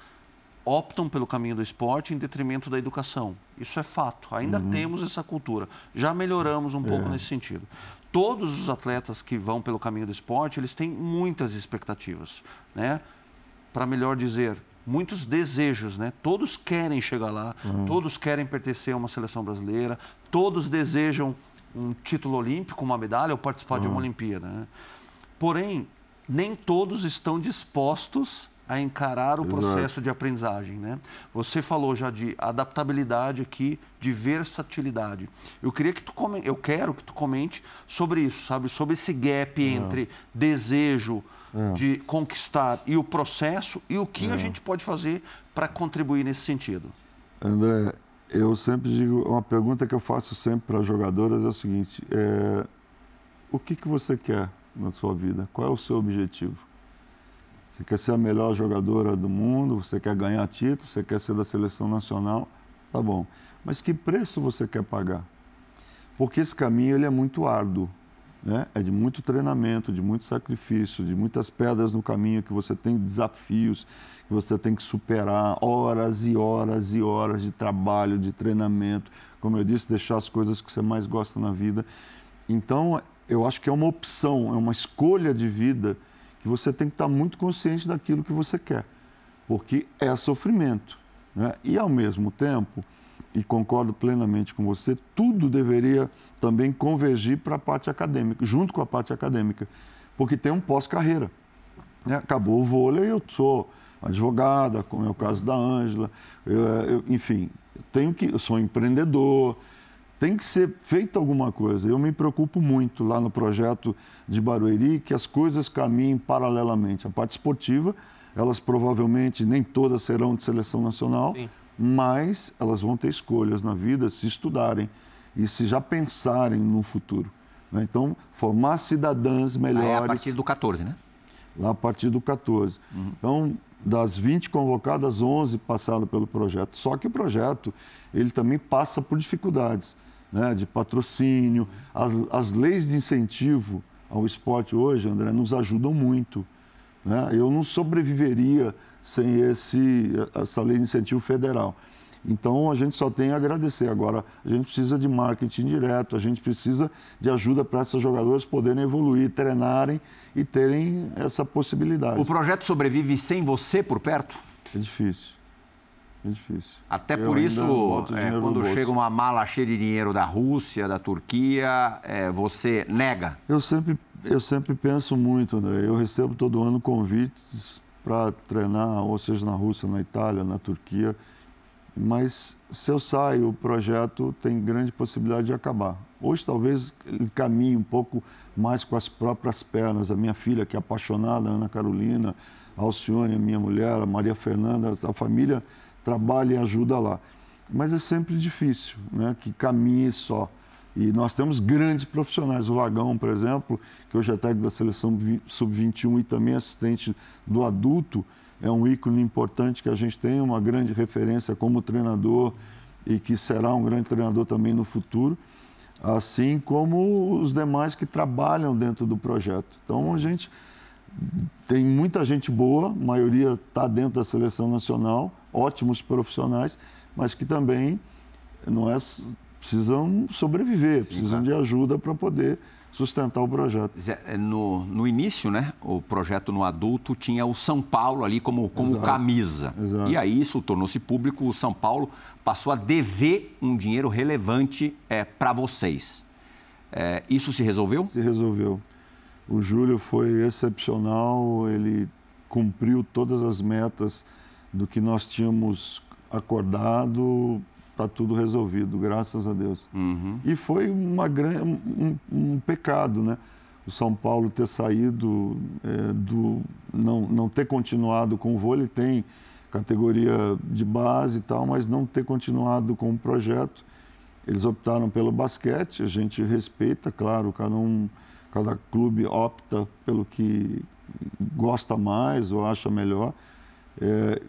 optam pelo caminho do esporte em detrimento da educação. Isso é fato. Ainda uhum. temos essa cultura. Já melhoramos um é. pouco nesse sentido. Todos os atletas que vão pelo caminho do esporte, eles têm muitas expectativas, né? Para melhor dizer, muitos desejos, né? Todos querem chegar lá, uhum. todos querem pertencer a uma seleção brasileira, todos desejam um título olímpico, uma medalha ou participar uhum. de uma Olimpíada. Né? Porém, nem todos estão dispostos a encarar o Exato. processo de aprendizagem. Né? Você falou já de adaptabilidade aqui, de versatilidade. Eu queria que tu comente, eu quero que tu comente sobre isso, sabe? Sobre esse gap é. entre desejo é. de conquistar e o processo e o que é. a gente pode fazer para contribuir nesse sentido. André, eu sempre digo, uma pergunta que eu faço sempre para jogadoras é o seguinte: é, o que, que você quer na sua vida? Qual é o seu objetivo? Você quer ser a melhor jogadora do mundo, você quer ganhar título, você quer ser da seleção nacional, tá bom. Mas que preço você quer pagar? Porque esse caminho ele é muito árduo, né? É de muito treinamento, de muito sacrifício, de muitas pedras no caminho que você tem desafios que você tem que superar, horas e horas e horas de trabalho, de treinamento, como eu disse, deixar as coisas que você mais gosta na vida. Então, eu acho que é uma opção, é uma escolha de vida que você tem que estar muito consciente daquilo que você quer, porque é sofrimento. Né? E, ao mesmo tempo, e concordo plenamente com você, tudo deveria também convergir para a parte acadêmica, junto com a parte acadêmica, porque tem um pós-carreira. Né? Acabou o vôlei, eu sou advogada, como é o caso da Ângela, enfim, tenho que, eu sou empreendedor, tem que ser feita alguma coisa. Eu me preocupo muito lá no projeto de Barueri que as coisas caminhem paralelamente. A parte esportiva, elas provavelmente nem todas serão de seleção nacional, Sim. mas elas vão ter escolhas na vida se estudarem e se já pensarem no futuro. Né? Então, formar cidadãs melhores. Lá é a partir do 14, né? Lá a partir do 14. Uhum. Então, das 20 convocadas, 11 passaram pelo projeto. Só que o projeto, ele também passa por dificuldades, né? de patrocínio. As, as leis de incentivo ao esporte hoje, André, nos ajudam muito. Né? Eu não sobreviveria sem esse, essa lei de incentivo federal. Então a gente só tem a agradecer. Agora, a gente precisa de marketing direto, a gente precisa de ajuda para esses jogadores poderem evoluir, treinarem e terem essa possibilidade. O projeto sobrevive sem você por perto? É difícil. É difícil. Até Eu por isso, é, quando chega uma mala cheia de dinheiro da Rússia, da Turquia, é, você nega? Eu sempre, eu sempre penso muito, André. Eu recebo todo ano convites para treinar, ou seja, na Rússia, na Itália, na Turquia. Mas se eu saio, o projeto tem grande possibilidade de acabar. Hoje talvez ele caminhe um pouco mais com as próprias pernas. A minha filha, que é apaixonada, a Ana Carolina, a Alcione, a minha mulher, a Maria Fernanda, a família trabalha e ajuda lá. Mas é sempre difícil né, que caminhe só. E nós temos grandes profissionais. O Vagão, por exemplo, que hoje é técnico da seleção sub-21 e também assistente do adulto, é um ícone importante que a gente tem, uma grande referência como treinador e que será um grande treinador também no futuro assim como os demais que trabalham dentro do projeto. Então a gente tem muita gente boa, a maioria está dentro da seleção nacional, ótimos profissionais, mas que também não é, precisam sobreviver, Sim, precisam claro. de ajuda para poder sustentar o projeto. É, no, no início, né, o projeto no adulto tinha o São Paulo ali como, como Exato. camisa. Exato. E aí isso tornou-se público, o São Paulo passou a dever um dinheiro relevante é, para vocês. É, isso se resolveu? Se resolveu. O Júlio foi excepcional, ele cumpriu todas as metas do que nós tínhamos acordado, está tudo resolvido, graças a Deus. Uhum. E foi uma, um, um, pecado, né? O São Paulo ter saído é, do. Não, não ter continuado com o vôlei, tem categoria de base e tal, mas não ter continuado com o projeto. Eles optaram pelo basquete, a gente respeita, claro, cada um, cada clube opta pelo que gosta mais ou acha melhor, é,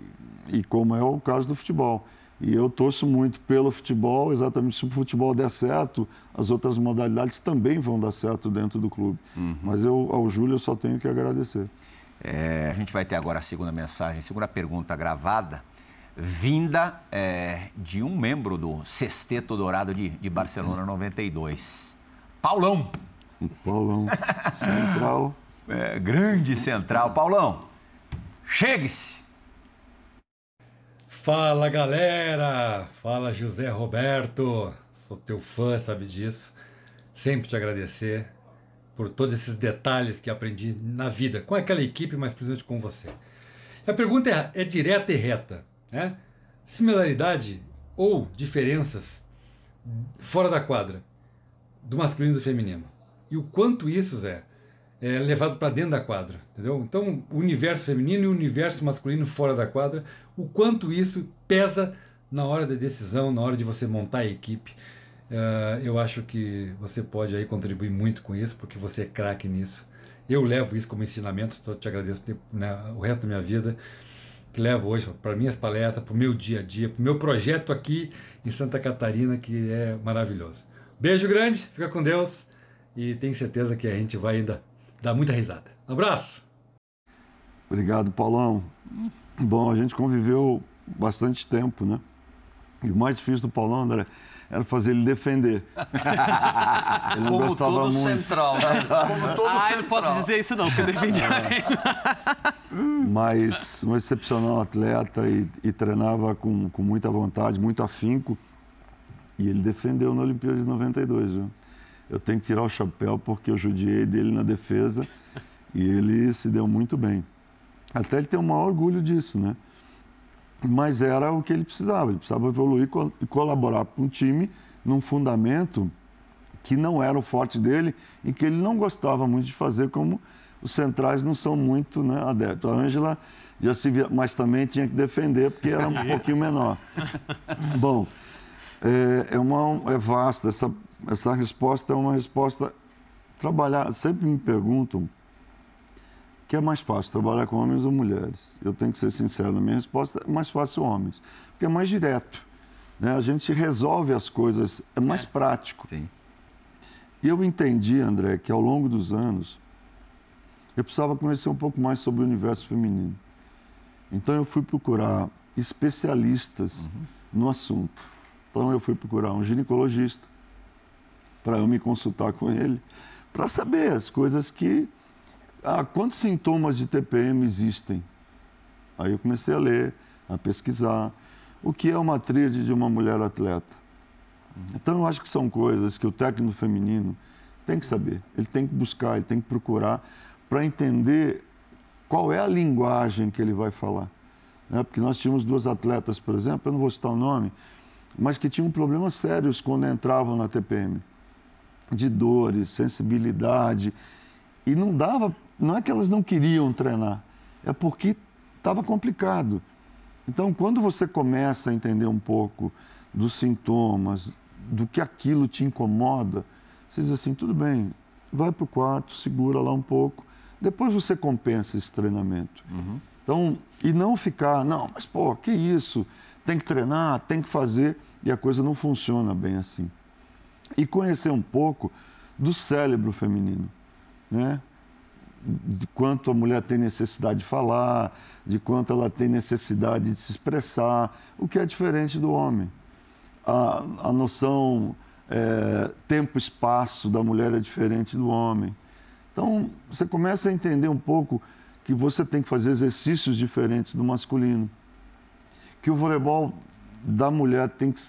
e como é o caso do futebol. E eu torço muito pelo futebol, exatamente se o futebol der certo, as outras modalidades também vão dar certo dentro do clube. Uhum. Mas eu, ao Júlio, eu só tenho que agradecer. É, a gente vai ter agora a segunda mensagem, a segunda pergunta gravada, vinda é, de um membro do Sexteto Dourado de, de Barcelona 92. Paulão. Paulão, central. É, grande central. Paulão, chegue-se. Fala galera! Fala José Roberto! Sou teu fã, sabe disso. Sempre te agradecer por todos esses detalhes que aprendi na vida, com aquela equipe, mas principalmente com você. A pergunta é, é direta e reta. Né? Similaridade ou diferenças fora da quadra do masculino e do feminino. E o quanto isso, Zé, é, levado para dentro da quadra, entendeu? Então, o universo feminino e o universo masculino fora da quadra, o quanto isso pesa na hora da decisão, na hora de você montar a equipe. Uh, eu acho que você pode aí contribuir muito com isso, porque você é craque nisso. Eu levo isso como ensinamento, então te agradeço né, o resto da minha vida, que levo hoje para minhas palestras, para o meu dia a dia, para o meu projeto aqui em Santa Catarina, que é maravilhoso. Beijo grande, fica com Deus e tenho certeza que a gente vai ainda dá muita risada. Um abraço! Obrigado, Paulão. Bom, a gente conviveu bastante tempo, né? E o mais difícil do Paulão, André, era fazer ele defender. ele não Como gostava todo muito. central, né? Como todo ah, central. não posso dizer isso não, porque eu defendia ele. Mas um excepcional atleta e, e, treinava com, com muita vontade, muito afinco. E ele defendeu na Olimpíada de 92, viu? Eu tenho que tirar o chapéu porque eu judiei dele na defesa e ele se deu muito bem. Até ele tem o maior orgulho disso, né? Mas era o que ele precisava. Ele precisava evoluir e colaborar com um time num fundamento que não era o forte dele e que ele não gostava muito de fazer, como os centrais não são muito né, adeptos. A Ângela já se via, mas também tinha que defender porque era um pouquinho menor. Bom, é, é, uma, é vasta, essa, essa resposta é uma resposta. Trabalhar, sempre me perguntam que é mais fácil trabalhar com homens ou mulheres. Eu tenho que ser sincero, na minha resposta é mais fácil homens, porque é mais direto. Né? A gente resolve as coisas, é mais é. prático. Sim. E eu entendi, André, que ao longo dos anos eu precisava conhecer um pouco mais sobre o universo feminino. Então eu fui procurar especialistas uhum. no assunto. Então eu fui procurar um ginecologista para eu me consultar com ele, para saber as coisas que. Ah, quantos sintomas de TPM existem? Aí eu comecei a ler, a pesquisar. O que é uma tríade de uma mulher atleta? Uhum. Então eu acho que são coisas que o técnico feminino tem que saber, ele tem que buscar, ele tem que procurar para entender qual é a linguagem que ele vai falar. Né? Porque nós tínhamos duas atletas, por exemplo, eu não vou citar o nome, mas que tinham problemas sérios quando entravam na TPM. De dores, sensibilidade. E não dava, não é que elas não queriam treinar, é porque estava complicado. Então, quando você começa a entender um pouco dos sintomas, do que aquilo te incomoda, você diz assim: tudo bem, vai para o quarto, segura lá um pouco, depois você compensa esse treinamento. Uhum. Então, e não ficar, não, mas pô, que isso? Tem que treinar, tem que fazer, e a coisa não funciona bem assim. E conhecer um pouco do cérebro feminino, né? De quanto a mulher tem necessidade de falar, de quanto ela tem necessidade de se expressar, o que é diferente do homem. A, a noção é, tempo-espaço da mulher é diferente do homem. Então, você começa a entender um pouco que você tem que fazer exercícios diferentes do masculino. Que o voleibol da mulher tem que.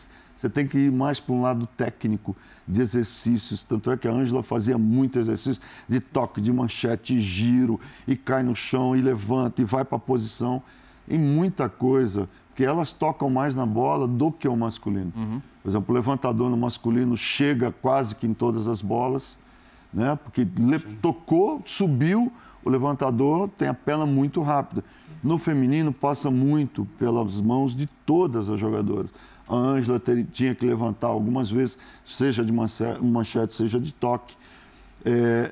Você tem que ir mais para um lado técnico de exercícios. Tanto é que a Ângela fazia muito exercício de toque, de manchete, giro, e cai no chão, e levanta, e vai para a posição. E muita coisa, porque elas tocam mais na bola do que o masculino. Uhum. Por exemplo, o levantador no masculino chega quase que em todas as bolas né? Porque tocou, subiu, o levantador tem a perna muito rápida. No feminino passa muito pelas mãos de todas as jogadoras. A Ângela tinha que levantar algumas vezes, seja de manchete, seja de toque. É,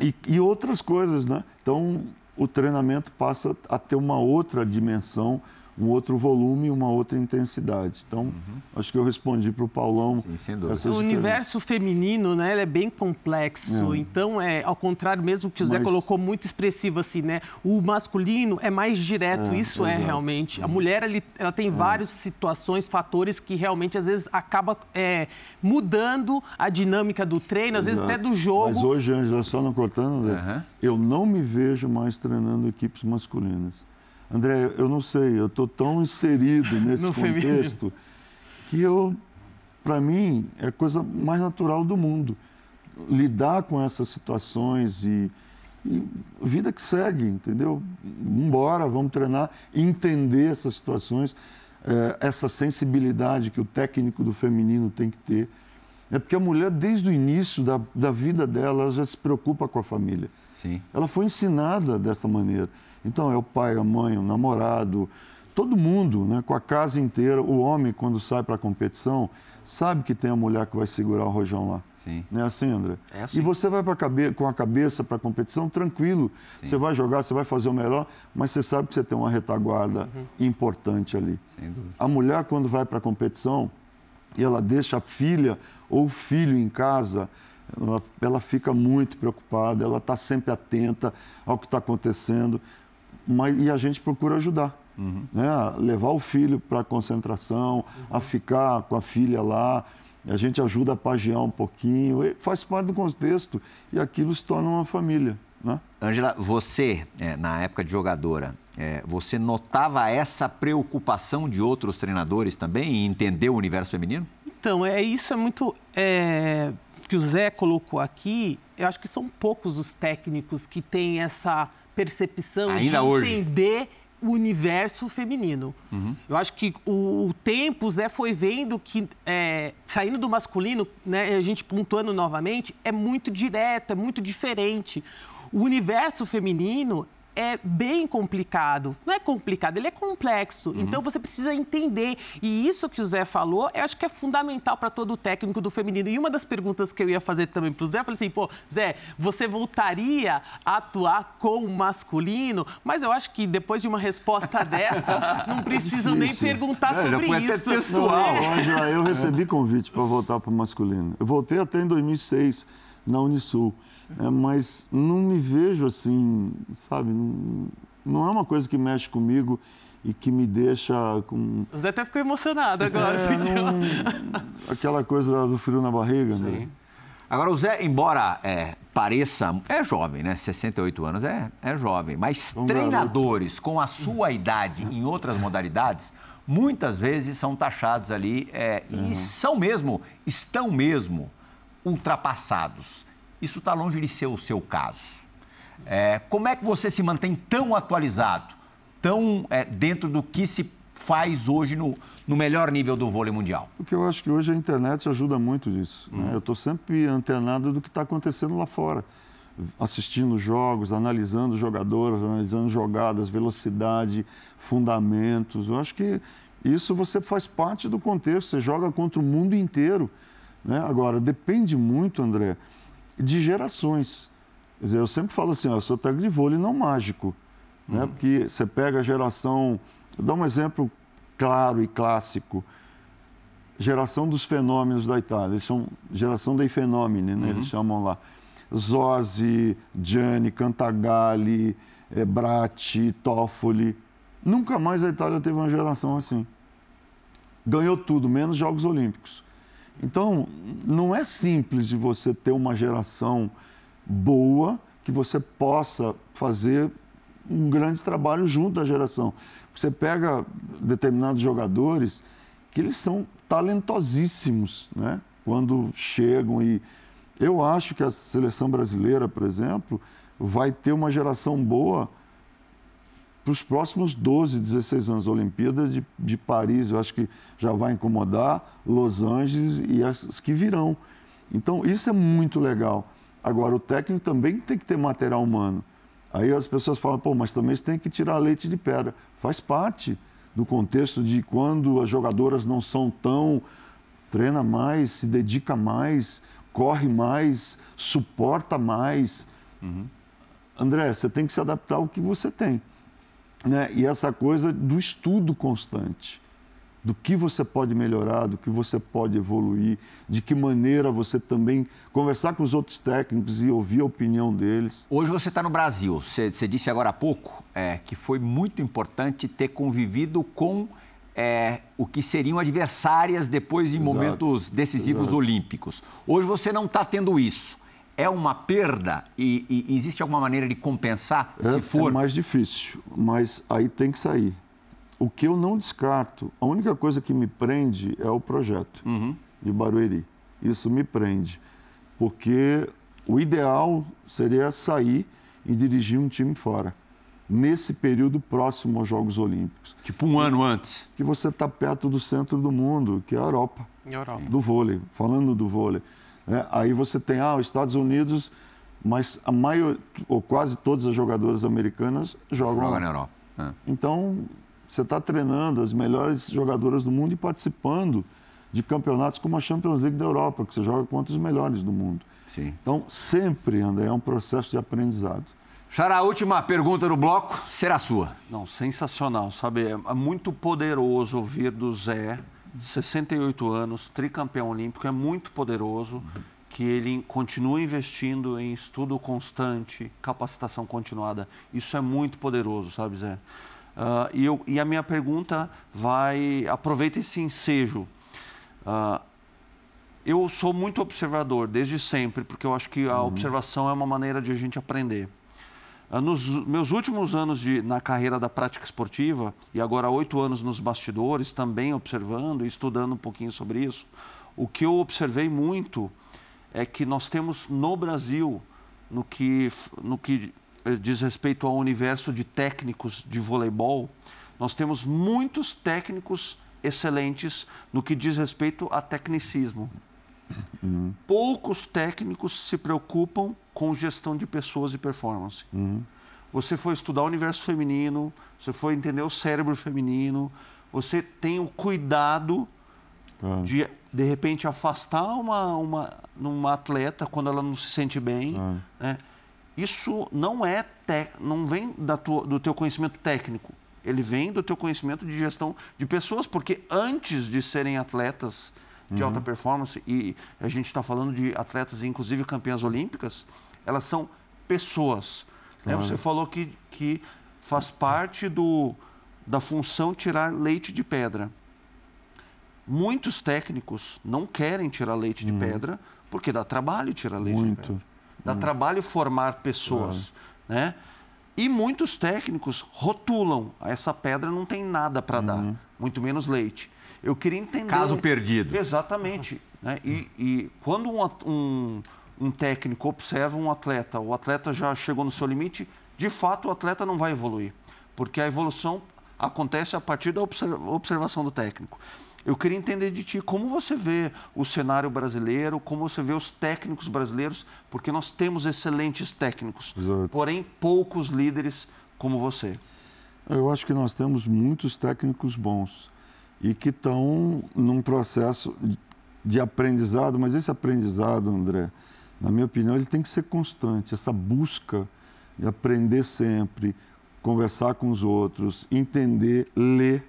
e, e outras coisas, né? Então, o treinamento passa a ter uma outra dimensão um outro volume e uma outra intensidade. Então, uhum. acho que eu respondi para o Paulão. Sim, sem dúvida. O universo feminino, né, é bem complexo. É. Então, é ao contrário mesmo que o José Mas... colocou muito expressivo assim, né? O masculino é mais direto, é, isso é exato. é realmente. A uhum. mulher ela, ela tem é. várias situações, fatores que realmente às vezes acaba é, mudando a dinâmica do treino, às exato. vezes até do jogo. Mas hoje, Angela, só não cortando, uhum. eu não me vejo mais treinando equipes masculinas. André, eu não sei, eu estou tão inserido nesse contexto feminino. que eu, para mim, é a coisa mais natural do mundo. Lidar com essas situações e, e vida que segue, entendeu? Embora, vamos treinar, entender essas situações, é, essa sensibilidade que o técnico do feminino tem que ter. É porque a mulher, desde o início da, da vida dela, ela já se preocupa com a família. Sim. Ela foi ensinada dessa maneira. Então, é o pai, a mãe, o namorado, todo mundo, né, com a casa inteira. O homem, quando sai para a competição, sabe que tem a mulher que vai segurar o rojão lá. Sim. Não é assim, André? É assim. E você vai cabe com a cabeça para a competição tranquilo. Sim. Você vai jogar, você vai fazer o melhor, mas você sabe que você tem uma retaguarda uhum. importante ali. Sem dúvida. A mulher, quando vai para a competição, e ela deixa a filha ou o filho em casa, ela, ela fica muito preocupada, ela está sempre atenta ao que está acontecendo mas, e a gente procura ajudar. Uhum. Né? A levar o filho para a concentração, uhum. a ficar com a filha lá, a gente ajuda a pagiar um pouquinho, faz parte do contexto e aquilo se torna uma família. Né? Angela, você, é, na época de jogadora, é, você notava essa preocupação de outros treinadores também em entender o universo feminino? Então, é isso é muito é, que o Zé colocou aqui. Eu acho que são poucos os técnicos que têm essa percepção Ainda de hoje. entender o universo feminino. Uhum. Eu acho que o, o tempo, Zé foi vendo que, é, saindo do masculino, né, a gente pontuando novamente, é muito direto, é muito diferente. O universo feminino é bem complicado. Não é complicado, ele é complexo. Uhum. Então você precisa entender. E isso que o Zé falou, eu acho que é fundamental para todo o técnico do feminino. E uma das perguntas que eu ia fazer também para o Zé, eu falei assim, pô, Zé, você voltaria a atuar com o masculino? Mas eu acho que depois de uma resposta dessa, não preciso nem difícil. perguntar É, já sobre foi até isso. textual. Não, eu recebi convite para voltar para o masculino. Eu voltei até em 2006 na Unisul, é, mas não me vejo assim, sabe? Não, não é uma coisa que mexe comigo e que me deixa com O Zé até ficou emocionado agora. é, sentiu? não- aquela coisa do frio na barriga, né? Agora, o Zé, embora é, pareça. É jovem, né? 68 anos é, é jovem. Mas Um treinadores com a sua idade em outras modalidades, muitas vezes são taxados ali é, e são mesmo, estão mesmo ultrapassados. Isso está longe de ser o seu caso. É, como é que você se mantém tão atualizado, tão é, dentro do que se faz hoje no, no melhor nível do vôlei mundial? Porque eu acho que hoje a internet ajuda muito disso. né? Eu estou sempre antenado do que está acontecendo lá fora. Assistindo jogos, analisando jogadores, analisando jogadas, velocidade, fundamentos. Eu acho que isso você faz parte do contexto. Você joga contra o mundo inteiro. Né? Agora, depende muito, André, de gerações. Quer dizer, eu sempre falo assim, ó, eu sou técnico de vôlei não mágico. Né? Porque você pega a geração... Vou dar um exemplo claro e clássico geração dos fenômenos da Itália. Eles chamam geração dei fenomeni, né? Eles chamam lá. Zorzi, Gianni, Cantagalli, eh, Bratti, Toffoli. Nunca mais a Itália teve uma geração assim. Ganhou tudo, menos Jogos Olímpicos. Então, não é simples de você ter uma geração boa que você possa fazer um grande trabalho junto à geração. Você pega determinados jogadores que eles são talentosíssimos, né? Quando chegam e eu acho que a seleção brasileira, por exemplo, vai ter uma geração boa para os próximos 12, 16 anos. A Olimpíada de, de Paris, eu acho que já vai incomodar, Los Angeles e as que virão. Então, isso é muito legal. Agora, o técnico também tem que ter material humano. Aí as pessoas falam, pô, mas também você tem que tirar leite de pedra. Faz parte do contexto de quando as jogadoras não são tão. treina mais, se dedica mais, corre mais, suporta mais. André, você tem que se adaptar ao que você tem. Né? E essa coisa do estudo constante, do que você pode melhorar, do que você pode evoluir, de que maneira você também conversar com os outros técnicos e ouvir a opinião deles. Hoje você está no Brasil. Você, você disse agora há pouco é, que foi muito importante ter convivido com é, o que seriam adversárias depois em Exato, momentos decisivos exato. olímpicos. Hoje você não está tendo isso. É uma perda e, e existe alguma maneira de compensar, É, se for? é mais difícil, mas aí tem que sair. O que eu não descarto, a única coisa que me prende é o projeto de Barueri. Isso me prende, porque o ideal seria sair e dirigir um time fora, nesse período próximo aos Jogos Olímpicos. Tipo um ano antes. Que você está perto do centro do mundo, que é a Europa Em Europa. do vôlei, falando do vôlei. Né? aí você tem ah, os Estados Unidos, mas a maior, ou quase todas as jogadoras americanas jogam Joga lá. na Europa. É. Então, você está treinando as melhores jogadoras do mundo e participando de campeonatos como a Champions League da Europa, que você joga contra os melhores do mundo. Sim. Então, sempre, André, é um processo de aprendizado. Xará, a última pergunta do bloco será sua. Não, sensacional, sabe? É é muito poderoso ouvir do Zé, 68 anos, tricampeão olímpico, é muito poderoso que ele continue investindo em estudo constante, capacitação continuada. Isso é muito poderoso, sabe, Zé? Ah, e, eu, e a minha pergunta vai. Aproveita esse ensejo. Ah, eu sou muito observador desde sempre, porque eu acho que a observação é uma maneira de a gente aprender. Ah, Nos meus últimos anos de, na carreira da prática esportiva, e agora oito anos nos bastidores, também observando e estudando um pouquinho sobre isso, o que eu observei muito é que nós temos no Brasil, no que, no que eh, diz respeito ao universo de técnicos de voleibol, nós temos muitos técnicos excelentes no que diz respeito a tecnicismo. Uhum. Poucos técnicos se preocupam com gestão de pessoas e performance. Uhum. Você foi estudar o universo feminino, você foi entender o cérebro feminino, você tem o cuidado uhum. de, de repente, afastar uma, uma, uma atleta quando ela não se sente bem. Né? Isso não é te, não vem da tua, do teu conhecimento técnico ele vem do teu conhecimento de gestão de pessoas, porque antes de serem atletas de uhum. alta performance, e a gente está falando de atletas, inclusive campeãs olímpicas, elas são pessoas. Né? Você falou que, que faz parte do, da função tirar leite de pedra. Muitos técnicos não querem tirar leite de uhum. pedra porque dá trabalho tirar leite Muito. de pedra. Dá uhum. trabalho formar pessoas. Né? E muitos técnicos rotulam. Essa pedra não tem nada para uhum. dar, muito menos leite. Eu queria entender. Caso perdido. Exatamente. Né? E, e, quando um, um, um, técnico observa um atleta, o atleta já chegou no seu limite, de fato o atleta não vai evoluir. Porque a evolução acontece a partir da observação do técnico. Eu queria entender de ti como você vê o cenário brasileiro, como você vê os técnicos brasileiros, porque nós temos excelentes técnicos, Exato. porém poucos líderes como você. Eu acho que nós temos muitos técnicos bons e que estão num processo de aprendizado, mas esse aprendizado, André, na minha opinião, ele tem que ser constante, essa busca de aprender sempre, conversar com os outros, entender, ler.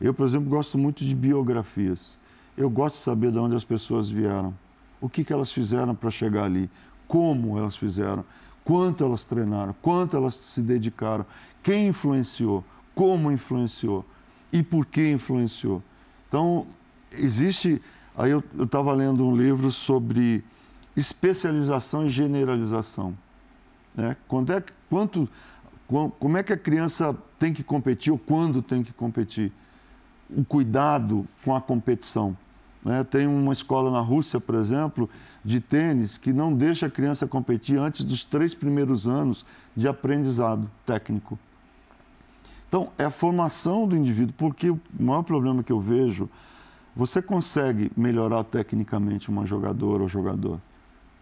Eu, por exemplo, gosto muito de biografias. Eu gosto de saber de onde as pessoas vieram, o que, que elas fizeram para chegar ali, como elas fizeram, quanto elas treinaram, quanto elas se dedicaram, quem influenciou, como influenciou e por que influenciou. Então, existe. Aí eu estava lendo um livro sobre especialização e generalização. Né? Quando é, quanto, como é que a criança tem que competir ou quando tem que competir? o cuidado com a competição. Né? Tem uma escola na Rússia, por exemplo, de tênis que não deixa a criança competir antes dos três primeiros anos de aprendizado técnico. Então, é a formação do indivíduo, porque o maior problema que eu vejo, você consegue melhorar tecnicamente uma jogadora ou jogador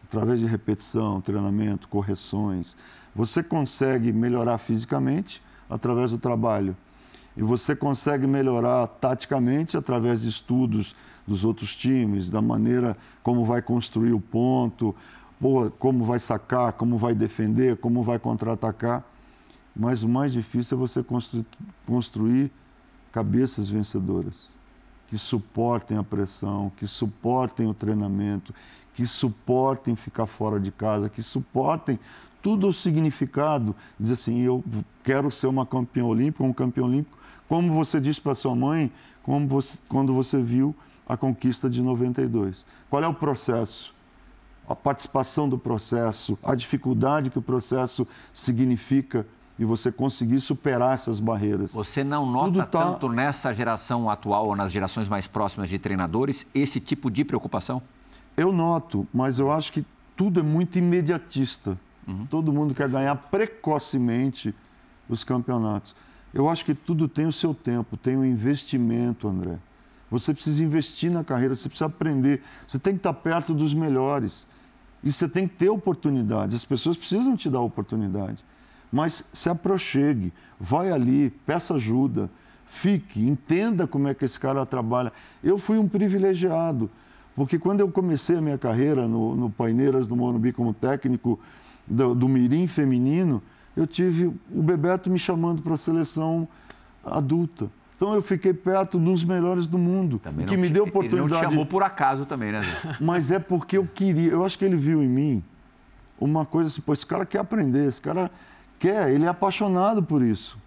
através de repetição, treinamento, correções. Você consegue melhorar fisicamente através do trabalho e você consegue melhorar taticamente através de estudos dos outros times, da maneira como vai construir o ponto, como vai sacar, como vai defender, como vai contra-atacar. Mas o mais difícil é você construir, cabeças vencedoras, que suportem a pressão, que suportem o treinamento, que suportem ficar fora de casa, que suportem tudo o significado. Diz assim, eu quero ser uma campeã olímpica, um campeão olímpico, como você disse para sua mãe você, quando você viu a conquista de 92. Qual é o processo? A participação do processo, a dificuldade que o processo significa e você conseguir superar essas barreiras. Você não nota tá... tanto nessa geração atual ou nas gerações mais próximas de treinadores esse tipo de preocupação? Eu noto, mas eu acho que tudo é muito imediatista. Uhum. Todo mundo quer ganhar precocemente os campeonatos. Eu acho que tudo tem o seu tempo, tem o um investimento, André. Você precisa investir na carreira, você precisa aprender, você tem que estar perto dos melhores. E você tem que ter oportunidades, as pessoas precisam te dar oportunidade. Mas se aproxegue, vai ali, peça ajuda, fique, entenda como é que esse cara trabalha. Eu fui um privilegiado, porque quando eu comecei a minha carreira no, no Paineiras do Morumbi como técnico do, do Mirim feminino, eu tive o Bebeto me chamando para a seleção adulta. Então eu fiquei perto dos melhores do mundo, também que me deu oportunidade. Ele não te chamou por acaso também, né? Mas é porque eu queria. Eu acho que ele viu em mim uma coisa assim, pô, esse cara quer aprender, esse cara quer, ele é apaixonado por isso.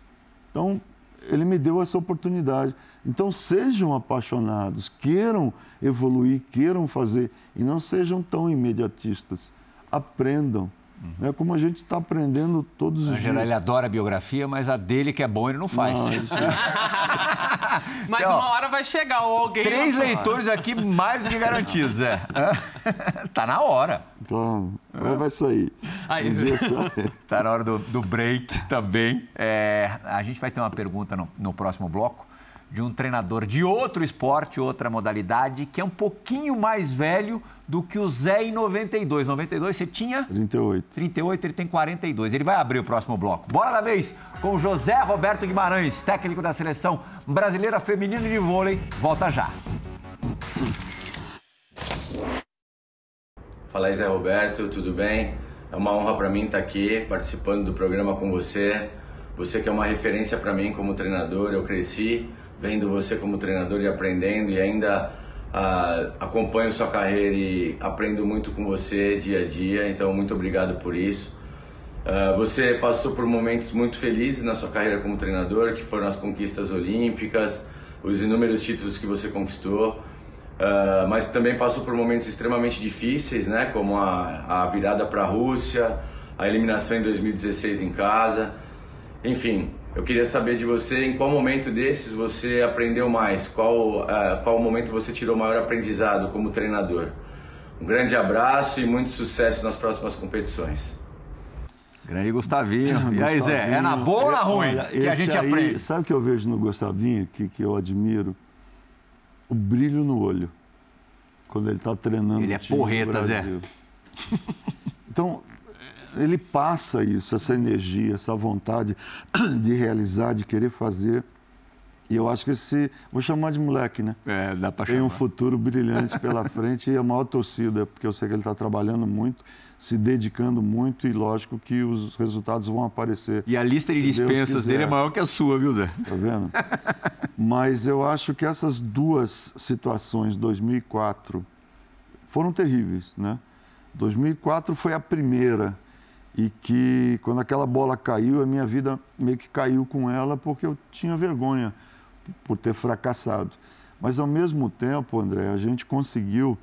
Então ele me deu essa oportunidade. Então sejam apaixonados, queiram evoluir, queiram fazer e não sejam tão imediatistas. Aprendam. É como a gente está aprendendo todos os Angela, dias. ele adora a biografia, mas a dele que é bom ele não faz. Não, é Mas Então, uma hora vai chegar ou alguém... Três leitores aqui mais do que garantidos, é. tá na hora. Claro, vai- vai sair. Aí. Um dia sai. Tá na hora do, do break também. É, a gente vai ter uma pergunta no, no próximo bloco de um treinador de outro esporte, outra modalidade, que é um pouquinho mais velho do que o Zé em 92. 92 você tinha 38. 38, ele tem 42. Ele vai abrir o próximo bloco. Bora da vez com o José Roberto Guimarães, técnico da seleção brasileira feminina de vôlei. Volta já. Fala aí, Zé Roberto, tudo bem? É uma honra para mim estar aqui participando do programa com você. Você que é uma referência para mim como treinador, eu cresci vendo você como treinador e aprendendo e ainda ah, acompanho sua carreira e aprendo muito com você dia a dia, então muito obrigado por isso. Ah, você passou por momentos muito felizes na sua carreira como treinador, que foram as conquistas olímpicas, os inúmeros títulos que você conquistou. Ah, mas também passou por momentos extremamente difíceis, né? Como a, a virada para a Rússia, a eliminação em 2016 em casa. Enfim, eu queria saber de você em qual momento desses você aprendeu mais, qual, ah, qual momento você tirou maior aprendizado como treinador. Um grande abraço e muito sucesso nas próximas competições. Grande Gustavinho. E aí, Zé, é na boa ou na ruim Olha, que a gente aí, aprende? Sabe o que eu vejo no Gustavinho, que, que eu admiro? O brilho no olho. Quando ele está treinando Ele o é porreta, Zé. Então, ele passa isso, essa energia, essa vontade de realizar, de querer fazer. E eu acho que esse. Vou chamar de moleque, né? É, dá pra Tem um chamar. futuro brilhante pela frente e a maior torcida, porque eu sei que ele está trabalhando muito, se dedicando muito e lógico que os resultados vão aparecer. E a lista de dispensas dele é maior que a sua, viu, Zé? Tá vendo? Mas eu acho que essas duas situações, 2004, foram terríveis, né? 2004 foi a primeira e que quando aquela bola caiu, a minha vida meio que caiu com ela porque eu tinha vergonha por ter fracassado. Mas ao mesmo tempo, André, a gente conseguiu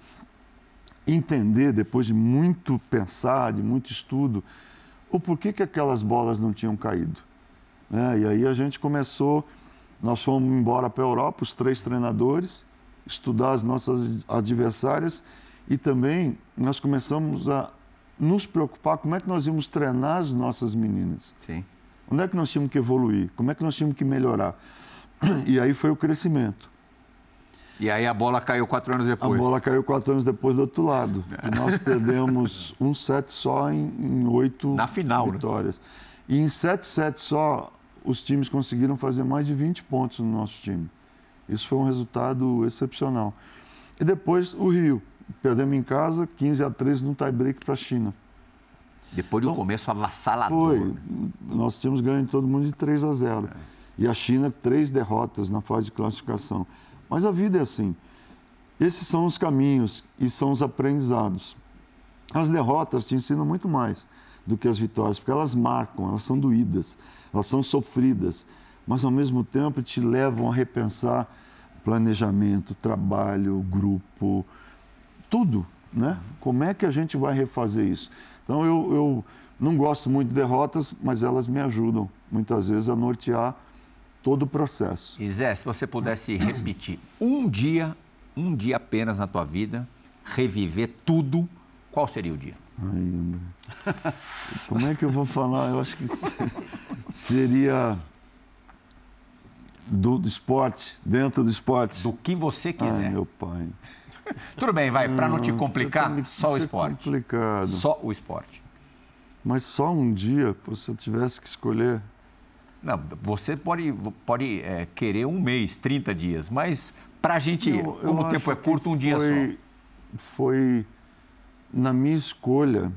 entender depois de muito pensar, de muito estudo, o porquê que aquelas bolas não tinham caído né? E aí a gente começou, nós fomos embora para a Europa, os três treinadores, estudar as nossas adversárias e também nós começamos a nos preocupar como é que nós íamos treinar as nossas meninas. Sim. Onde é que nós tínhamos que evoluir? Como é que nós tínhamos que melhorar? E aí foi o crescimento. E aí a bola caiu quatro anos A depois. bola caiu quatro anos depois do outro lado. E nós perdemos um set só em, em oito Na final, né? vitórias. E em sete sets só, os times conseguiram fazer mais de 20 pontos no nosso time. Isso foi um resultado excepcional. E depois o Rio. Perdemos em casa, 15 a 13 no tie-break para a China. Depois de um começo avassalador. Foi. né? Nós tínhamos ganho de todo mundo de 3 a 0. E a China, três derrotas na fase de classificação. Mas a vida é assim. Esses são os caminhos e são os aprendizados. As derrotas te ensinam muito mais do que as vitórias, porque elas marcam, elas são doídas, elas são sofridas, mas ao mesmo tempo te levam a repensar planejamento, trabalho, grupo, tudo, né? Como é que a gente vai refazer isso? Então eu, eu não gosto muito de derrotas, mas elas me ajudam muitas vezes a nortear todo o processo. E Zé, se você pudesse repetir um dia, um dia apenas na tua vida, reviver tudo, qual seria o dia? Ai. Como é que eu vou falar? Eu acho que se- seria do, do esporte, dentro do esporte. Do que você quiser. Ai, meu pai. Tudo bem, vai, para não te complicar, tá só o é esporte. complicado. Só o esporte. Mas só um dia, pô, se eu tivesse que escolher. Não, você pode, pode é, querer um mês, 30 dias, mas para a gente, Eu- eu como o tempo é curto, um dia foi, Foi na minha escolha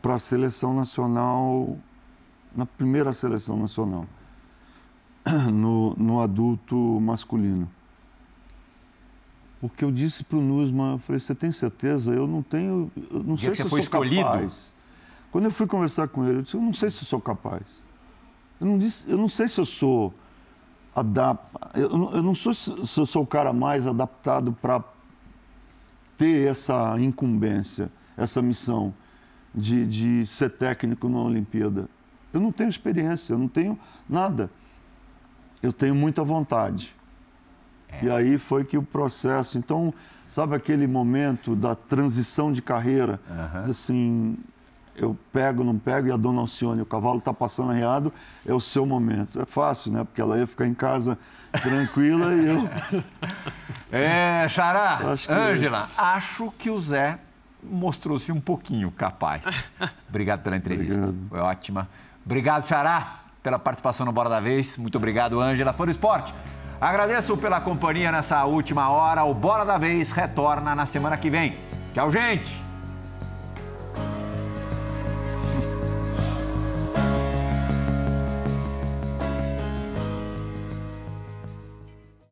para a seleção nacional, na primeira seleção nacional, no, no adulto masculino. Porque eu disse para o Nusman, eu falei, você tem certeza? Eu não tenho, eu não sei que se você eu foi sou escolhido? capaz. Quando eu fui conversar com ele, eu disse, eu não sei se eu sou capaz. Eu não, disse, eu não sei se eu sou adap... eu, não- eu não sou se eu sou o cara mais adaptado para ter essa incumbência, essa missão de, de ser técnico na Olimpíada. Eu não tenho experiência, eu não tenho nada. Eu tenho muita vontade. É. E aí foi que o processo. Então, sabe aquele momento da transição de carreira? Uhum. Assim, eu pego, não pego, e a dona Alcione, o cavalo está passando arreado, é o seu momento. É fácil, né? Porque ela ia ficar em casa tranquila e eu. É, Xará, Ângela, é acho que o Zé mostrou-se um pouquinho capaz. Obrigado pela entrevista. Obrigado. Foi ótima. Obrigado, Xará, pela participação no Bora da Vez. Muito obrigado, Ângela. Foi do esporte. Agradeço pela companhia nessa última hora. O Bora da Vez retorna na semana que vem. Tchau, gente!